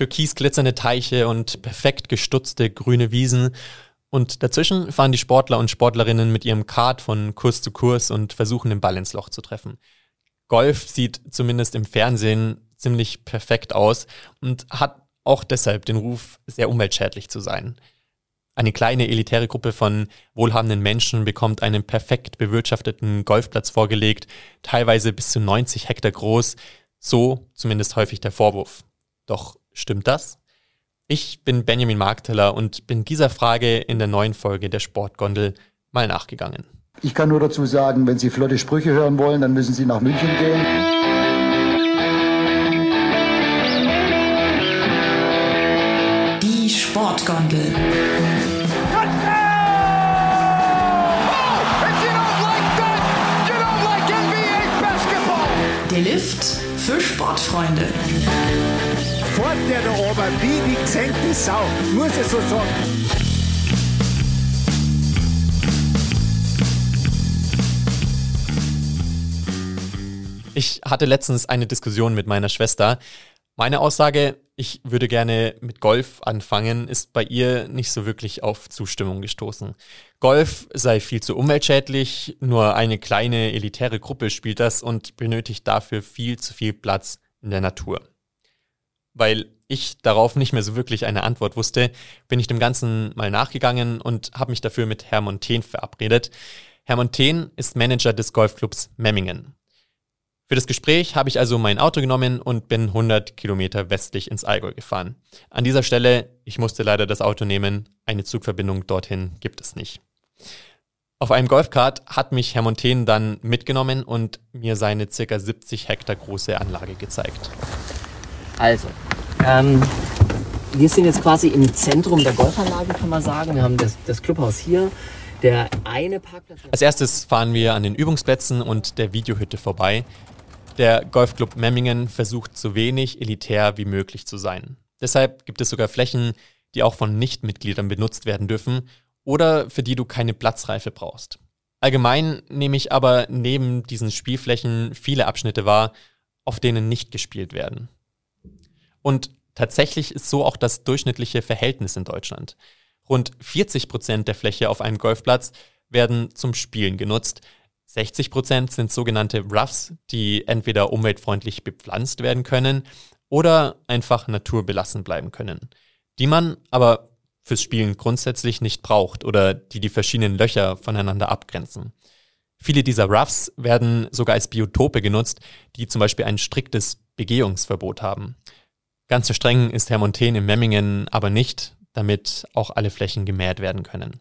türkis glitzernde Teiche und perfekt gestutzte grüne Wiesen. Und dazwischen fahren die Sportler und Sportlerinnen mit ihrem Kart von Kurs zu Kurs und versuchen den Ball ins Loch zu treffen. Golf sieht zumindest im Fernsehen ziemlich perfekt aus und hat auch deshalb den Ruf, sehr umweltschädlich zu sein. Eine kleine elitäre Gruppe von wohlhabenden Menschen bekommt einen perfekt bewirtschafteten Golfplatz vorgelegt, teilweise bis zu 90 Hektar groß, so zumindest häufig der Vorwurf. Doch stimmt das? Ich bin Benjamin Markteller und bin dieser Frage in der neuen Folge der Sportgondel mal nachgegangen. Ich kann nur dazu sagen, wenn Sie flotte Sprüche hören wollen, dann müssen Sie nach München gehen. Die Sportgondel. Der Lift für Sportfreunde. Fort der da oben, wie die gesenkte Sau, muss ich so sagen. Ich hatte letztens eine Diskussion mit meiner Schwester. Meine Aussage, ich würde gerne mit Golf anfangen, ist bei ihr nicht so wirklich auf Zustimmung gestoßen. Golf sei viel zu umweltschädlich, nur eine kleine elitäre Gruppe spielt das und benötigt dafür viel zu viel Platz in der Natur. Weil ich darauf nicht mehr so wirklich eine Antwort wusste, bin ich dem Ganzen mal nachgegangen und habe mich dafür mit Herr Monten verabredet. Herr Monten ist Manager des Golfclubs Memmingen. Für das Gespräch habe ich also mein Auto genommen und bin 100 Kilometer westlich ins Allgäu gefahren. An dieser Stelle, ich musste leider das Auto nehmen, eine Zugverbindung dorthin gibt es nicht. Auf einem Golfkart hat mich Herr Monten dann mitgenommen und mir seine circa 70 Hektar große Anlage gezeigt. Also, ähm, wir sind jetzt quasi im Zentrum der Golfanlage, kann man sagen. Wir haben das, das Clubhaus hier. Der eine Parkplatz. Als erstes fahren wir an den Übungsplätzen und der Videohütte vorbei. Der Golfclub Memmingen versucht so wenig elitär wie möglich zu sein. Deshalb gibt es sogar Flächen, die auch von Nichtmitgliedern benutzt werden dürfen oder für die du keine Platzreife brauchst. Allgemein nehme ich aber neben diesen Spielflächen viele Abschnitte wahr, auf denen nicht gespielt werden. Und tatsächlich ist so auch das durchschnittliche Verhältnis in Deutschland. Rund 40 Prozent der Fläche auf einem Golfplatz werden zum Spielen genutzt, 60 Prozent sind sogenannte Roughs, die entweder umweltfreundlich bepflanzt werden können oder einfach naturbelassen bleiben können, die man aber fürs Spielen grundsätzlich nicht braucht oder die die verschiedenen Löcher voneinander abgrenzen. Viele dieser Roughs werden sogar als Biotope genutzt, die zum Beispiel ein striktes Begehungsverbot haben. Ganz so streng ist Herr Monten in Memmingen aber nicht, damit auch alle Flächen gemäht werden können.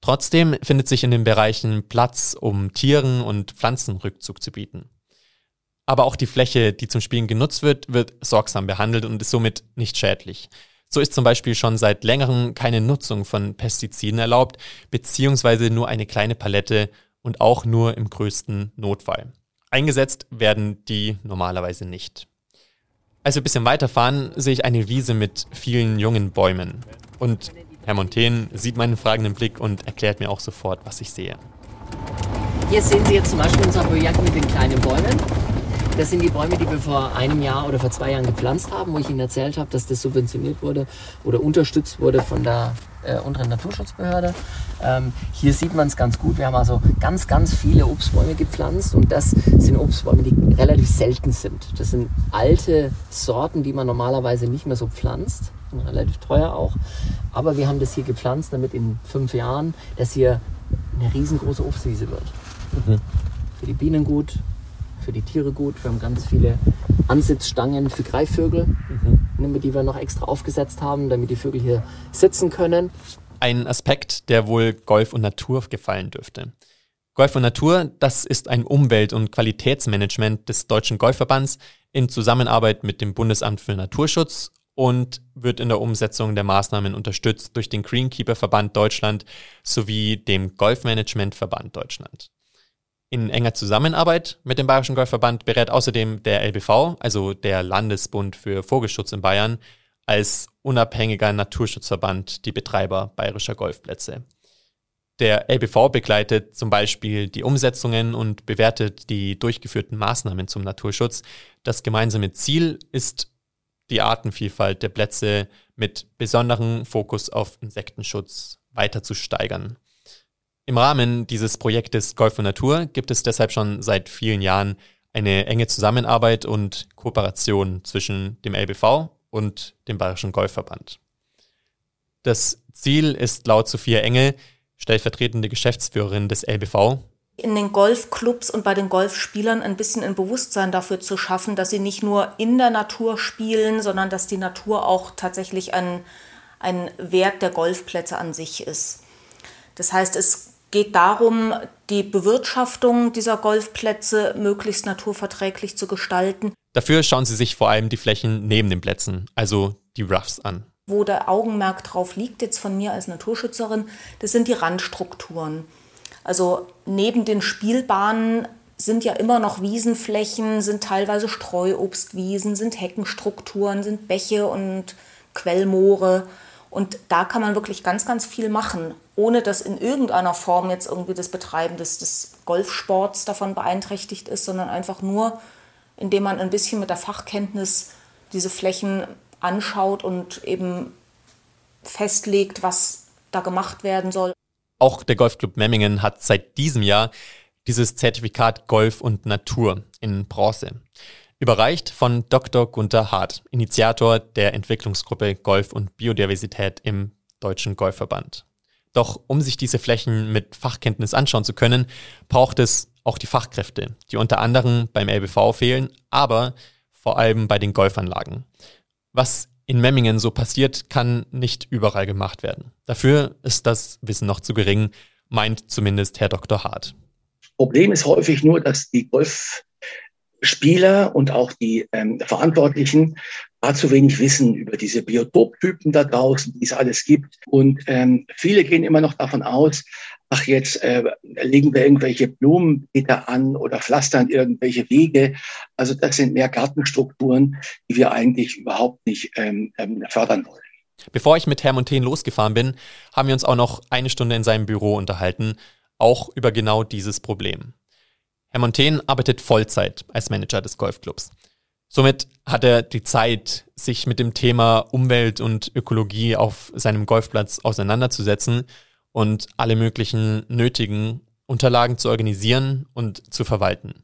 Trotzdem findet sich in den Bereichen Platz, um Tieren und Pflanzen Rückzug zu bieten. Aber auch die Fläche, die zum Spielen genutzt wird, wird sorgsam behandelt und ist somit nicht schädlich. So ist zum Beispiel schon seit längerem keine Nutzung von Pestiziden erlaubt, beziehungsweise nur eine kleine Palette und auch nur im größten Notfall. Eingesetzt werden die normalerweise nicht. Als wir ein bisschen weiterfahren, sehe ich eine Wiese mit vielen jungen Bäumen. Und Herr Monten sieht meinen fragenden Blick und erklärt mir auch sofort, was ich sehe. Hier sehen Sie jetzt zum Beispiel unser Projekt mit den kleinen Bäumen. Das sind die Bäume, die wir vor einem Jahr oder vor zwei Jahren gepflanzt haben, wo ich Ihnen erzählt habe, dass das subventioniert wurde oder unterstützt wurde von der äh, unteren Naturschutzbehörde. Ähm, hier sieht man es ganz gut. Wir haben also ganz, ganz viele Obstbäume gepflanzt und das sind Obstbäume, die relativ selten sind. Das sind alte Sorten, die man normalerweise nicht mehr so pflanzt, relativ teuer auch. Aber wir haben das hier gepflanzt, damit in fünf Jahren das hier eine riesengroße Obstwiese wird. Mhm. Für die Bienen gut, für die Tiere gut. Wir haben ganz viele Ansitzstangen für Greifvögel, mhm. die wir noch extra aufgesetzt haben, damit die Vögel hier sitzen können. Ein Aspekt, der wohl Golf und Natur gefallen dürfte. Golf und Natur, das ist ein Umwelt- und Qualitätsmanagement des Deutschen Golfverbands in Zusammenarbeit mit dem Bundesamt für Naturschutz und wird in der Umsetzung der Maßnahmen unterstützt durch den Greenkeeper Verband Deutschland sowie dem Golfmanagement Verband Deutschland. In enger Zusammenarbeit mit dem Bayerischen Golfverband berät außerdem der LBV, also der Landesbund für Vogelschutz in Bayern, als unabhängiger Naturschutzverband die Betreiber bayerischer Golfplätze. Der LBV begleitet zum Beispiel die Umsetzungen und bewertet die durchgeführten Maßnahmen zum Naturschutz. Das gemeinsame Ziel ist die Artenvielfalt der Plätze mit besonderem Fokus auf Insektenschutz weiter zu steigern. Im Rahmen dieses Projektes Golf und Natur gibt es deshalb schon seit vielen Jahren eine enge Zusammenarbeit und Kooperation zwischen dem LBV und dem Bayerischen Golfverband. Das Ziel ist laut Sophia Engel, stellvertretende Geschäftsführerin des LBV, in den Golfclubs und bei den Golfspielern ein bisschen ein Bewusstsein dafür zu schaffen, dass sie nicht nur in der Natur spielen, sondern dass die Natur auch tatsächlich ein, ein Wert der Golfplätze an sich ist. Das heißt, es geht darum, die Bewirtschaftung dieser Golfplätze möglichst naturverträglich zu gestalten. Dafür schauen Sie sich vor allem die Flächen neben den Plätzen, also die Roughs, an. Wo der Augenmerk drauf liegt, jetzt von mir als Naturschützerin, das sind die Randstrukturen. Also neben den Spielbahnen sind ja immer noch Wiesenflächen, sind teilweise Streuobstwiesen, sind Heckenstrukturen, sind Bäche und Quellmoore. Und da kann man wirklich ganz, ganz viel machen, ohne dass in irgendeiner Form jetzt irgendwie das Betreiben des, des Golfsports davon beeinträchtigt ist, sondern einfach nur, indem man ein bisschen mit der Fachkenntnis diese Flächen anschaut und eben festlegt, was da gemacht werden soll. Auch der Golfclub Memmingen hat seit diesem Jahr dieses Zertifikat Golf und Natur in Bronze. Überreicht von Dr. Gunther Hart, Initiator der Entwicklungsgruppe Golf und Biodiversität im Deutschen Golfverband. Doch um sich diese Flächen mit Fachkenntnis anschauen zu können, braucht es auch die Fachkräfte, die unter anderem beim LBV fehlen, aber vor allem bei den Golfanlagen. Was in Memmingen so passiert, kann nicht überall gemacht werden. Dafür ist das Wissen noch zu gering, meint zumindest Herr Dr. Hart. Problem ist häufig nur, dass die Golfspieler und auch die ähm, Verantwortlichen da zu wenig wissen über diese Biotoptypen da draußen, die es alles gibt. Und ähm, viele gehen immer noch davon aus, ach, jetzt äh, legen wir irgendwelche Blumenbeete an oder pflastern irgendwelche Wege. Also das sind mehr Gartenstrukturen, die wir eigentlich überhaupt nicht ähm, ähm, fördern wollen. Bevor ich mit Herr Montaigne losgefahren bin, haben wir uns auch noch eine Stunde in seinem Büro unterhalten, auch über genau dieses Problem. Herr Montaigne arbeitet Vollzeit als Manager des Golfclubs. Somit hat er die Zeit, sich mit dem Thema Umwelt und Ökologie auf seinem Golfplatz auseinanderzusetzen und alle möglichen nötigen Unterlagen zu organisieren und zu verwalten.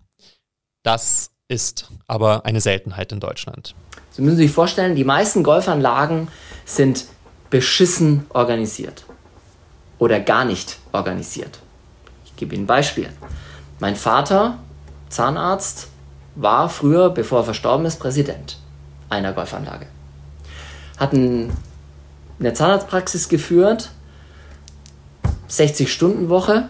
Das ist aber eine Seltenheit in Deutschland. Sie müssen sich vorstellen, die meisten Golfanlagen sind beschissen organisiert oder gar nicht organisiert. Ich gebe Ihnen ein Beispiel. Mein Vater, Zahnarzt, war früher, bevor er verstorben ist, Präsident einer Golfanlage. Hat eine Zahnarztpraxis geführt, 60-Stunden-Woche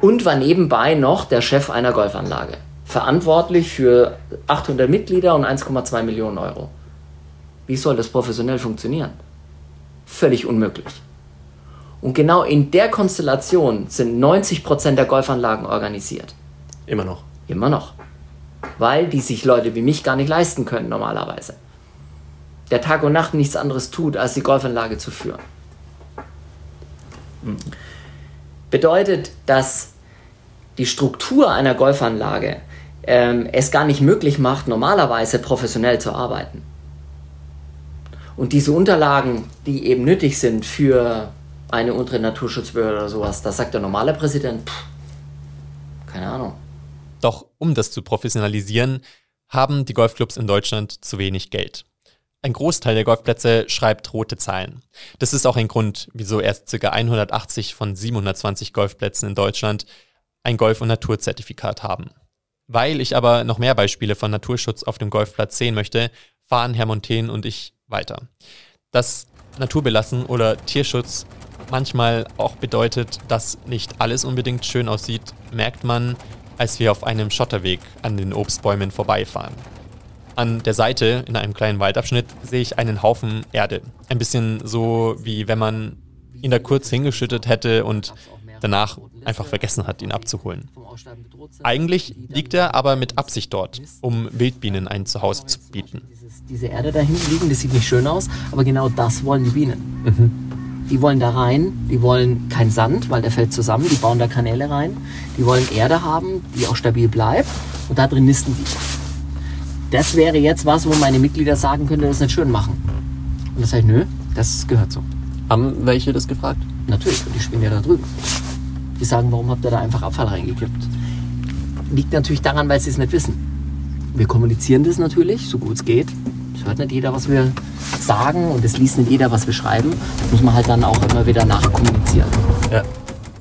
und war nebenbei noch der Chef einer Golfanlage. Verantwortlich für 800 Mitglieder und 1,2 Millionen Euro. Wie soll das professionell funktionieren? Völlig unmöglich. Und genau in der Konstellation sind 90% der Golfanlagen organisiert. Immer noch. Immer noch weil die sich Leute wie mich gar nicht leisten können normalerweise. Der Tag und Nacht nichts anderes tut, als die Golfanlage zu führen. Mhm. Bedeutet, dass die Struktur einer Golfanlage ähm, es gar nicht möglich macht, normalerweise professionell zu arbeiten. Und diese Unterlagen, die eben nötig sind für eine untere Naturschutzbehörde oder sowas, da sagt der normale Präsident, pff, keine Ahnung. Doch um das zu professionalisieren, haben die Golfclubs in Deutschland zu wenig Geld. Ein Großteil der Golfplätze schreibt rote Zahlen. Das ist auch ein Grund, wieso erst ca. 180 von 720 Golfplätzen in Deutschland ein Golf- und Naturzertifikat haben. Weil ich aber noch mehr Beispiele von Naturschutz auf dem Golfplatz sehen möchte, fahren Herr Montaigne und ich weiter. Dass Naturbelassen oder Tierschutz manchmal auch bedeutet, dass nicht alles unbedingt schön aussieht, merkt man, als wir auf einem Schotterweg an den Obstbäumen vorbeifahren. An der Seite, in einem kleinen Waldabschnitt, sehe ich einen Haufen Erde. Ein bisschen so, wie wenn man ihn da kurz hingeschüttet hätte und danach einfach vergessen hat, ihn abzuholen. Eigentlich liegt er aber mit Absicht dort, um Wildbienen ein Zuhause zu bieten. Diese Erde da hinten liegen, das sieht nicht schön aus, aber genau das wollen die Bienen. Mhm. Die wollen da rein, die wollen kein Sand, weil der fällt zusammen, die bauen da Kanäle rein. Die wollen Erde haben, die auch stabil bleibt und da drin nisten die. das wäre jetzt was, wo meine Mitglieder sagen könnten, das nicht schön machen. Und das sage ich, nö, das gehört so. Haben welche das gefragt? Natürlich, die spielen ja da drüben. Die sagen, warum habt ihr da einfach Abfall reingekippt? Liegt natürlich daran, weil sie es nicht wissen. Wir kommunizieren das natürlich, so gut es geht. Es hört nicht jeder, was wir sagen und es liest nicht jeder, was wir schreiben. Das muss man halt dann auch immer wieder nachkommunizieren. Ja.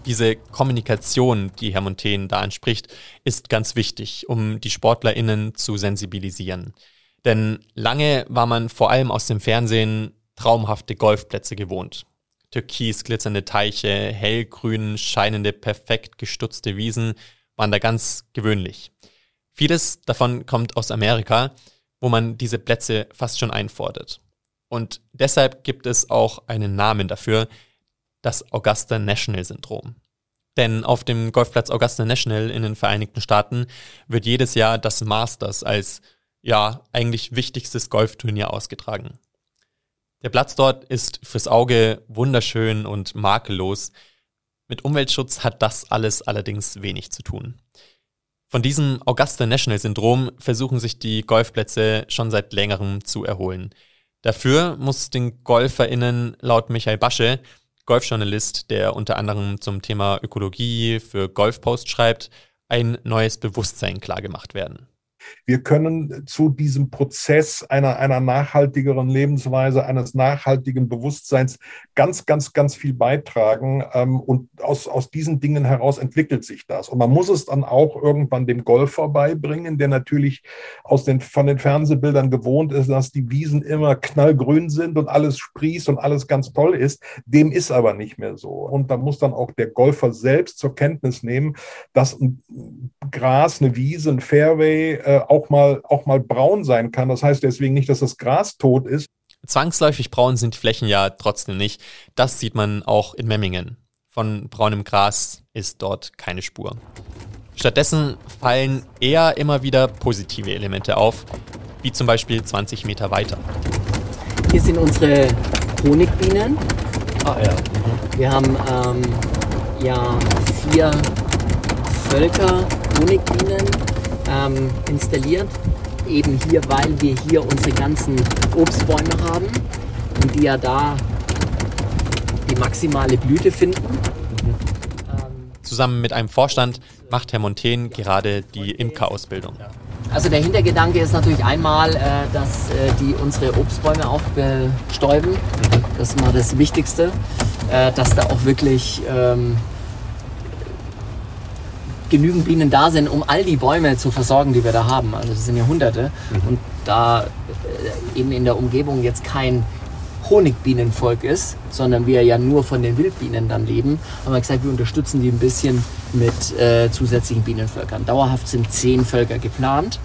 Diese Kommunikation, die Herr Montaigne da anspricht, ist ganz wichtig, um die SportlerInnen zu sensibilisieren. Denn lange war man vor allem aus dem Fernsehen traumhafte Golfplätze gewohnt. Türkis glitzernde Teiche, hellgrün scheinende, perfekt gestutzte Wiesen waren da ganz gewöhnlich. Vieles davon kommt aus Amerika, wo man diese Plätze fast schon einfordert. Und deshalb gibt es auch einen Namen dafür, das Augusta National Syndrom. Denn auf dem Golfplatz Augusta National in den Vereinigten Staaten wird jedes Jahr das Masters als ja eigentlich wichtigstes Golfturnier ausgetragen. Der Platz dort ist fürs Auge wunderschön und makellos. Mit Umweltschutz hat das alles allerdings wenig zu tun. Von diesem Augusta National Syndrom versuchen sich die Golfplätze schon seit längerem zu erholen. Dafür muss den GolferInnen laut Michael Basche, Golfjournalist, der unter anderem zum Thema Ökologie für Golfpost schreibt, ein neues Bewusstsein klargemacht werden. Wir können zu diesem Prozess einer, einer nachhaltigeren Lebensweise, eines nachhaltigen Bewusstseins ganz, ganz, ganz viel beitragen. Ähm, und aus, aus diesen Dingen heraus entwickelt sich das. Und man muss es dann auch irgendwann dem Golfer beibringen, der natürlich aus den, von den Fernsehbildern gewohnt ist, dass die Wiesen immer knallgrün sind und alles sprießt und alles ganz toll ist. Dem ist aber nicht mehr so. Und da muss dann auch der Golfer selbst zur Kenntnis nehmen, dass ein Gras, eine Wiese, ein Fairway, äh, auch, mal, auch mal braun sein kann. Das heißt deswegen nicht, dass das Gras tot ist. Zwangsläufig braun sind die Flächen ja trotzdem nicht. Das sieht man auch in Memmingen. Von braunem Gras ist dort keine Spur. Stattdessen fallen eher immer wieder positive Elemente auf, wie zum Beispiel 20 Meter weiter. Hier sind unsere Honigbienen. Ah ja. Wir haben ähm, ja vier Völker Honigbienen ähm, installiert. Eben hier, weil wir hier unsere ganzen Obstbäume haben und die ja da die maximale Blüte finden. Zusammen mit einem Vorstand macht Herr Montaigne gerade die Imkerausbildung. Also der Hintergedanke ist natürlich einmal, äh, dass äh, die unsere Obstbäume auch bestäuben. Das ist mal das Wichtigste, äh, dass da auch wirklich ähm, genügend Bienen da sind, um all die Bäume zu versorgen, die wir da haben. Also das sind ja hunderte. Mhm. Und da äh, eben in der Umgebung jetzt kein Honigbienenvolk ist, sondern wir ja nur von den Wildbienen dann leben, haben wir gesagt, wir unterstützen die ein bisschen mit äh, zusätzlichen Bienenvölkern. Dauerhaft sind zehn Völker geplant.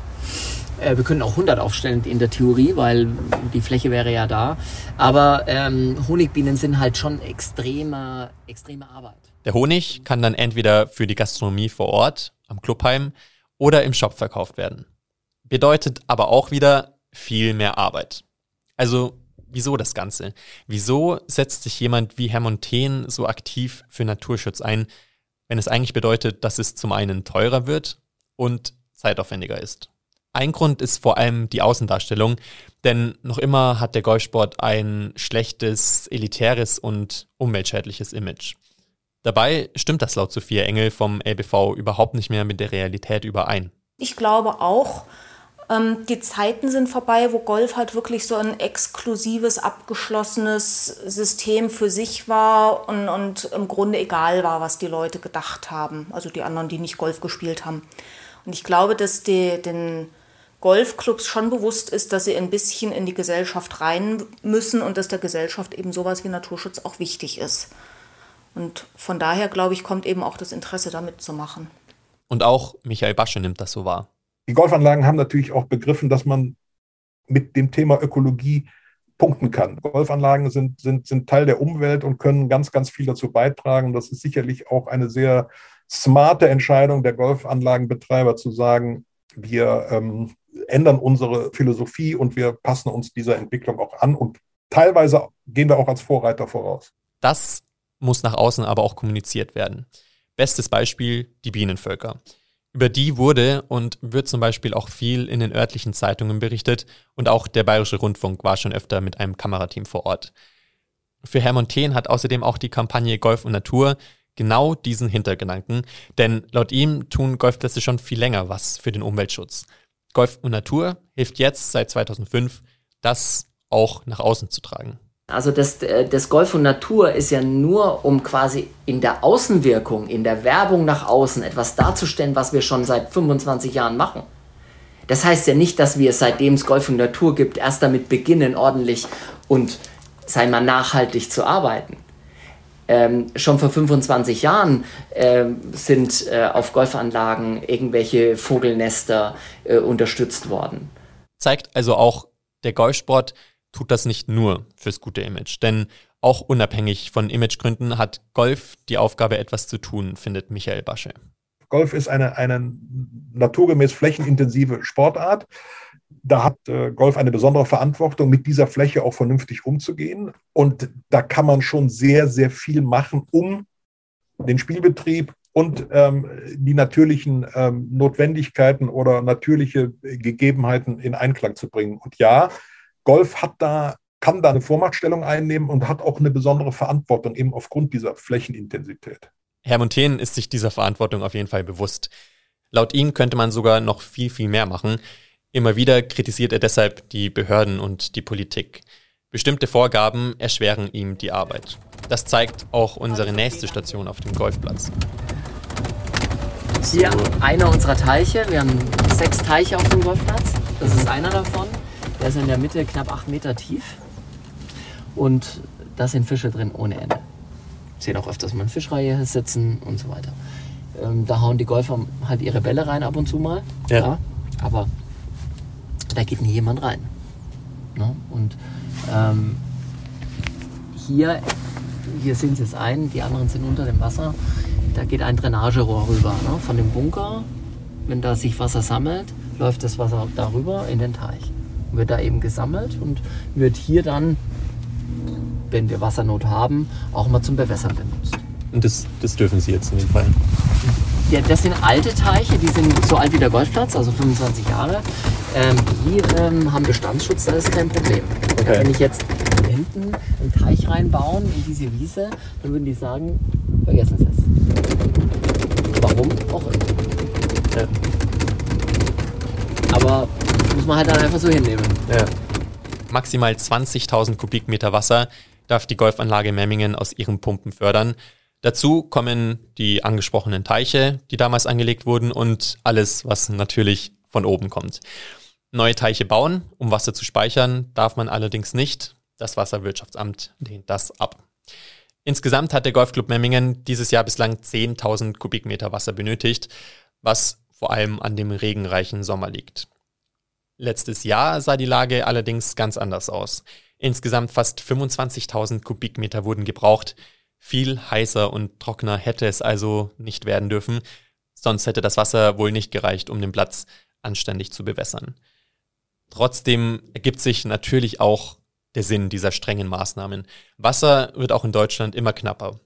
Äh, wir können auch 100 aufstellen in der Theorie, weil die Fläche wäre ja da. Aber ähm, Honigbienen sind halt schon extreme, extreme Arbeit. Der Honig kann dann entweder für die Gastronomie vor Ort, am Clubheim oder im Shop verkauft werden. Bedeutet aber auch wieder viel mehr Arbeit. Also wieso das Ganze? Wieso setzt sich jemand wie Herr Montaigne so aktiv für Naturschutz ein, wenn es eigentlich bedeutet, dass es zum einen teurer wird und zeitaufwendiger ist? Ein Grund ist vor allem die Außendarstellung, denn noch immer hat der Golfsport ein schlechtes, elitäres und umweltschädliches Image. Dabei stimmt das laut Sophia Engel vom LBV überhaupt nicht mehr mit der Realität überein. Ich glaube auch, ähm, die Zeiten sind vorbei, wo Golf halt wirklich so ein exklusives, abgeschlossenes System für sich war und, und im Grunde egal war, was die Leute gedacht haben, also die anderen, die nicht Golf gespielt haben. Und ich glaube, dass die, den Golfclubs schon bewusst ist, dass sie ein bisschen in die Gesellschaft rein müssen und dass der Gesellschaft eben sowas wie Naturschutz auch wichtig ist. Und von daher, glaube ich, kommt eben auch das Interesse, damit zu machen. Und auch Michael Basche nimmt das so wahr. Die Golfanlagen haben natürlich auch begriffen, dass man mit dem Thema Ökologie punkten kann. Golfanlagen sind, sind, sind Teil der Umwelt und können ganz, ganz viel dazu beitragen. Das ist sicherlich auch eine sehr smarte Entscheidung der Golfanlagenbetreiber zu sagen, wir ähm, ändern unsere Philosophie und wir passen uns dieser Entwicklung auch an und teilweise gehen wir auch als Vorreiter voraus. Das muss nach außen aber auch kommuniziert werden. Bestes Beispiel die Bienenvölker. Über die wurde und wird zum Beispiel auch viel in den örtlichen Zeitungen berichtet und auch der Bayerische Rundfunk war schon öfter mit einem Kamerateam vor Ort. Für Herr Montaigne hat außerdem auch die Kampagne Golf und Natur genau diesen Hintergedanken, denn laut ihm tun Golfplätze schon viel länger was für den Umweltschutz. Golf und Natur hilft jetzt seit 2005, das auch nach außen zu tragen. Also das, äh, das Golf und Natur ist ja nur, um quasi in der Außenwirkung, in der Werbung nach außen etwas darzustellen, was wir schon seit 25 Jahren machen. Das heißt ja nicht, dass wir seitdem es Golf und Natur gibt, erst damit beginnen, ordentlich und sei mal nachhaltig zu arbeiten. Ähm, schon vor 25 Jahren äh, sind äh, auf Golfanlagen irgendwelche Vogelnester äh, unterstützt worden. Zeigt also auch, der Golfsport tut das nicht nur fürs gute Image, denn auch unabhängig von Imagegründen hat Golf die Aufgabe, etwas zu tun, findet Michael Basche. Golf ist eine, eine naturgemäß flächenintensive Sportart. Da hat äh, Golf eine besondere Verantwortung, mit dieser Fläche auch vernünftig umzugehen. Und da kann man schon sehr, sehr viel machen, um den Spielbetrieb und ähm, die natürlichen ähm, Notwendigkeiten oder natürliche Gegebenheiten in Einklang zu bringen. Und ja, Golf hat da, kann da eine Vormachtstellung einnehmen und hat auch eine besondere Verantwortung eben aufgrund dieser Flächenintensität. Herr Montaigne ist sich dieser Verantwortung auf jeden Fall bewusst. Laut ihm könnte man sogar noch viel, viel mehr machen. Immer wieder kritisiert er deshalb die Behörden und die Politik. Bestimmte Vorgaben erschweren ihm die Arbeit. Das zeigt auch unsere nächste Station auf dem Golfplatz. Hier einer unserer Teiche. Wir haben sechs Teiche auf dem Golfplatz. Das ist einer davon. Der ist in der Mitte knapp acht Meter tief. Und da sind Fische drin ohne Ende. Ich sehe auch öfters mal Fischreihe sitzen und so weiter. Ähm, da hauen die Golfer halt ihre Bälle rein ab und zu mal. Ja. ja aber da geht nie jemand rein. Ne? Und ähm, hier, hier sind sie es ein, die anderen sind unter dem Wasser. Da geht ein Drainagerohr rüber ne? von dem Bunker. Wenn da sich Wasser sammelt, läuft das Wasser darüber in den Teich wird da eben gesammelt und wird hier dann, wenn wir Wassernot haben, auch mal zum Bewässern benutzt. Und das, das dürfen Sie jetzt in dem Fall? Ja, das sind alte Teiche, die sind so alt wie der Golfplatz, also 25 Jahre. Ähm, die ähm, haben Bestandsschutz, da ist kein Problem. Okay. Wenn ich jetzt hinten einen Teich reinbauen in diese Wiese, dann würden die sagen, vergessen Sie es. Warum auch immer. Ja. Aber muss man halt dann einfach so hinnehmen. Ja. Maximal 20.000 Kubikmeter Wasser darf die Golfanlage Memmingen aus ihren Pumpen fördern. Dazu kommen die angesprochenen Teiche, die damals angelegt wurden und alles, was natürlich von oben kommt. Neue Teiche bauen, um Wasser zu speichern, darf man allerdings nicht. Das Wasserwirtschaftsamt lehnt das ab. Insgesamt hat der Golfclub Memmingen dieses Jahr bislang 10.000 Kubikmeter Wasser benötigt, was vor allem an dem regenreichen Sommer liegt. Letztes Jahr sah die Lage allerdings ganz anders aus. Insgesamt fast 25.000 Kubikmeter wurden gebraucht. Viel heißer und trockener hätte es also nicht werden dürfen, sonst hätte das Wasser wohl nicht gereicht, um den Platz anständig zu bewässern. Trotzdem ergibt sich natürlich auch der Sinn dieser strengen Maßnahmen. Wasser wird auch in Deutschland immer knapper.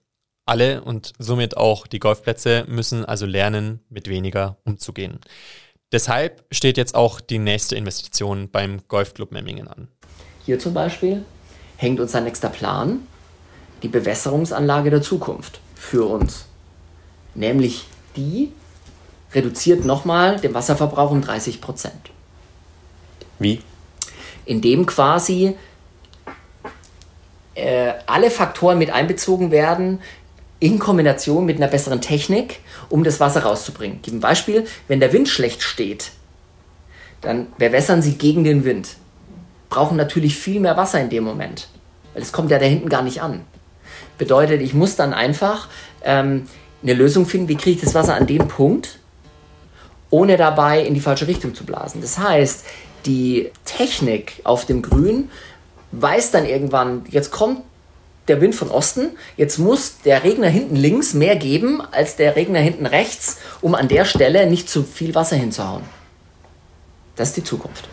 Alle und somit auch die Golfplätze müssen also lernen, mit weniger umzugehen. Deshalb steht jetzt auch die nächste Investition beim Golfclub Memmingen an. Hier zum Beispiel hängt unser nächster Plan, die Bewässerungsanlage der Zukunft für uns. Nämlich die reduziert nochmal den Wasserverbrauch um 30 Prozent. Wie? Indem quasi äh, alle Faktoren mit einbezogen werden, in Kombination mit einer besseren Technik, um das Wasser rauszubringen. Gebe ein Beispiel, wenn der Wind schlecht steht, dann bewässern Sie gegen den Wind. Brauchen natürlich viel mehr Wasser in dem Moment, weil es kommt ja da hinten gar nicht an. Bedeutet, ich muss dann einfach ähm, eine Lösung finden, wie kriege ich das Wasser an den Punkt, ohne dabei in die falsche Richtung zu blasen. Das heißt, die Technik auf dem Grün weiß dann irgendwann, jetzt kommt der Wind von Osten. Jetzt muss der Regner hinten links mehr geben als der Regner hinten rechts, um an der Stelle nicht zu viel Wasser hinzuhauen. Das ist die Zukunft.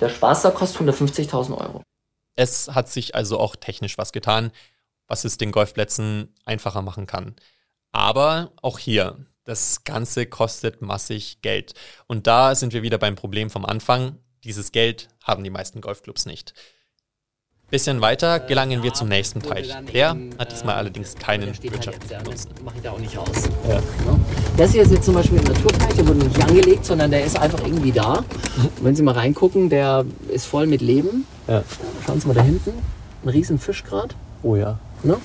Der Spaß kostet 150.000 Euro. Es hat sich also auch technisch was getan, was es den Golfplätzen einfacher machen kann. Aber auch hier, Das Ganze kostet massig Geld. Und da sind wir wieder beim Problem vom Anfang. Dieses Geld haben die meisten Golfclubs nicht. Bisschen weiter gelangen wir zum nächsten Teich. Der hat diesmal allerdings keinen wirtschaftlichen Nutzen. Mache ich da auch nicht aus. Ja. Das hier ist jetzt zum Beispiel ein Naturteich, der wurde nicht angelegt, sondern der ist einfach irgendwie da. Und wenn Sie mal reingucken, der ist voll mit Leben. Ja. Schauen Sie mal da hinten, ein riesen Fischgrad. Oh ja. Ne?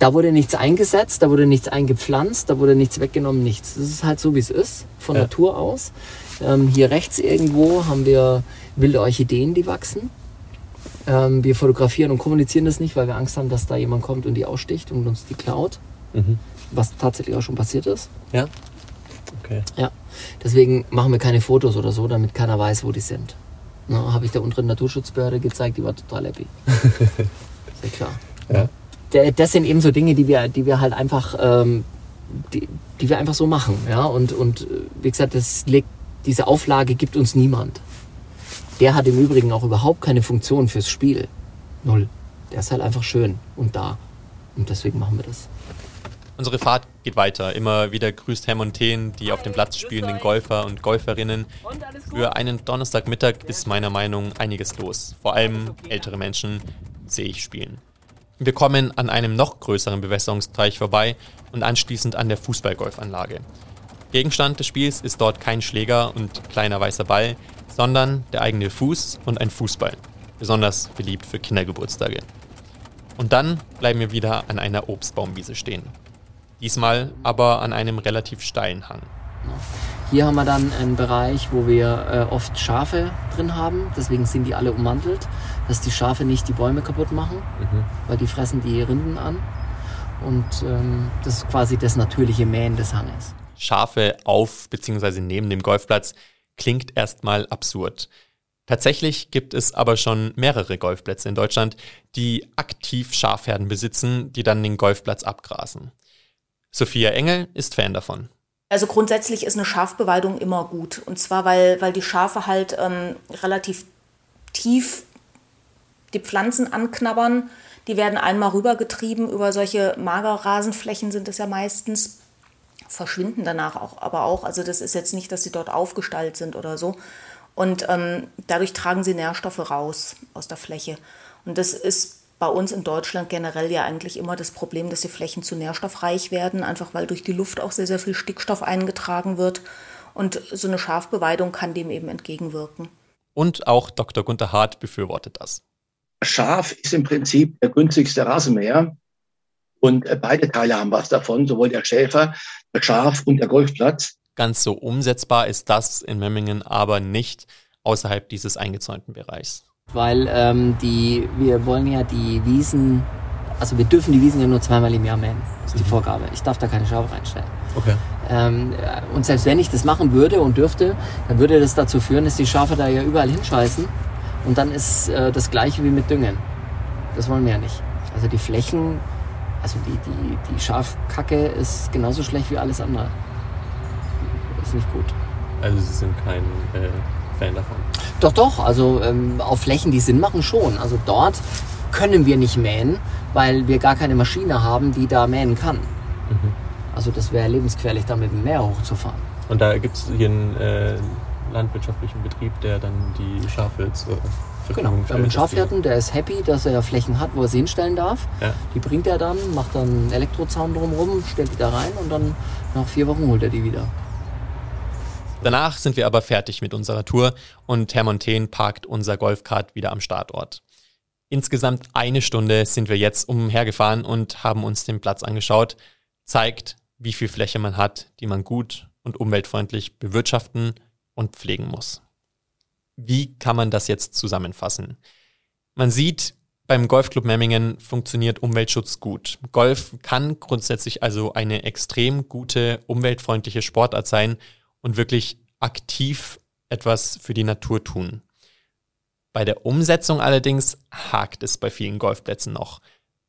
Da wurde nichts eingesetzt, da wurde nichts eingepflanzt, da wurde nichts weggenommen, nichts. Das ist halt so, wie es ist, von Ja. Natur aus. Ähm, hier rechts irgendwo haben wir wilde Orchideen, die wachsen. Ähm, wir fotografieren und kommunizieren das nicht, weil wir Angst haben, dass da jemand kommt und die aussticht und uns die klaut. Mhm. Was tatsächlich auch schon passiert ist. Ja? Okay. Ja. Deswegen machen wir keine Fotos oder so, damit keiner weiß, wo die sind. Habe ich der unteren Naturschutzbehörde gezeigt, die war total happy. Sehr klar. Ja. Das sind eben so Dinge, die wir, die wir halt einfach, ähm, die, die wir einfach so machen. Ja? Und, und äh, wie gesagt, das legt, diese Auflage gibt uns niemand. Der hat im Übrigen auch überhaupt keine Funktion fürs Spiel. Null. Der ist halt einfach schön und da. Und deswegen machen wir das. Unsere Fahrt geht weiter. Immer wieder grüßt Herr Montaigne die auf dem Platz spielenden Golfer und Golferinnen. Für einen Donnerstagmittag ist meiner Meinung nach einiges los. Vor allem ältere Menschen sehe ich spielen. Wir kommen an einem noch größeren Bewässerungsteich vorbei und anschließend an der Fußballgolfanlage. Gegenstand des Spiels ist dort kein Schläger und kleiner weißer Ball, sondern der eigene Fuß und ein Fußball. Besonders beliebt für Kindergeburtstage. Und dann bleiben wir wieder an einer Obstbaumwiese stehen. Diesmal aber an einem relativ steilen Hang. Hier haben wir dann einen Bereich, wo wir äh, oft Schafe drin haben. Deswegen sind die alle ummantelt, dass die Schafe nicht die Bäume kaputt machen, weil die fressen die Rinden an. Und ähm, das ist quasi das natürliche Mähen des Hanges. Schafe auf bzw. neben dem Golfplatz klingt erstmal absurd. Tatsächlich gibt es aber schon mehrere Golfplätze in Deutschland, die aktiv Schafherden besitzen, die dann den Golfplatz abgrasen. Sophia Engel ist Fan davon. Also grundsätzlich ist eine Schafbeweidung immer gut. Und zwar, weil, weil die Schafe halt ähm, relativ tief die Pflanzen anknabbern. Die werden einmal rübergetrieben über solche Magerrasenflächen sind es ja meistens. Verschwinden danach auch, aber auch. Also das ist jetzt nicht, dass sie dort aufgestallt sind oder so. Und ähm, dadurch tragen sie Nährstoffe raus aus der Fläche. Und das ist bei uns in Deutschland generell ja eigentlich immer das Problem, dass die Flächen zu nährstoffreich werden, einfach weil durch die Luft auch sehr, sehr viel Stickstoff eingetragen wird. Und so eine Schafbeweidung kann dem eben entgegenwirken. Und auch Dr. Gunther Hart befürwortet das. Schaf ist im Prinzip der günstigste Rasenmäher. Und äh, beide Teile haben was davon, sowohl der Schäfer, der Schaf und der Golfplatz. Ganz so umsetzbar ist das in Memmingen aber nicht außerhalb dieses eingezäunten Bereichs. Weil ähm, die, wir wollen ja die Wiesen, also wir dürfen die Wiesen ja nur zweimal im Jahr mähen. Das ist die Vorgabe. Ich darf da keine Schafe reinstellen. Okay. Ähm, und selbst wenn ich das machen würde und dürfte, dann würde das dazu führen, dass die Schafe da ja überall hinscheißen. Und dann ist äh, das gleiche wie mit Düngen. Das wollen wir ja nicht. Also die Flächen, also die, die, die Schafkacke ist genauso schlecht wie alles andere. Ist nicht gut. Also Sie sind kein äh, Fan davon. Doch, doch, also ähm, auf Flächen, die Sinn machen, schon. Also dort können wir nicht mähen, weil wir gar keine Maschine haben, die da mähen kann. Also das wäre lebensgefährlich, da mit dem Meer hochzufahren. Und da gibt es hier einen äh, landwirtschaftlichen Betrieb, der dann die Schafe zur Genau, wir haben einen Schafhirten, der ist happy, dass er Flächen hat, wo er sie hinstellen darf. Ja. Die bringt er dann, macht dann einen Elektrozaun drumherum, stellt die da rein und dann nach vier Wochen holt er die wieder. Danach sind wir aber fertig mit unserer Tour und Herr Montaigne parkt unser Golfkart wieder am Startort. Insgesamt eine Stunde sind wir jetzt umhergefahren und haben uns den Platz angeschaut. Zeigt, wie viel Fläche man hat, die man gut und umweltfreundlich bewirtschaften und pflegen muss. Wie kann man das jetzt zusammenfassen? Man sieht, beim Golfclub Memmingen funktioniert Umweltschutz gut. Golf kann grundsätzlich also eine extrem gute, umweltfreundliche Sportart sein und wirklich aktiv etwas für die Natur tun. Bei der Umsetzung allerdings hakt es bei vielen Golfplätzen noch.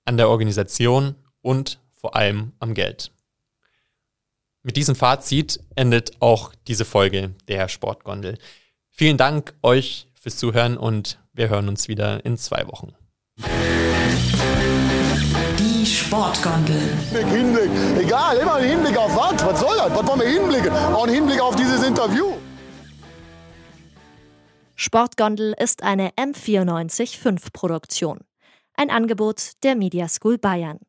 An der Organisation und vor allem am Geld. Mit diesem Fazit endet auch diese Folge der Sportgondel. Vielen Dank euch fürs Zuhören und wir hören uns wieder in zwei Wochen. Die Sportgondel. Hinblick, egal, immer ein Hinblick auf was? Was soll das? Was wollen wir hinblicken? Auch ein Hinblick auf dieses Interview. Sportgondel ist eine M945 Produktion. Ein Angebot der Media School Bayern.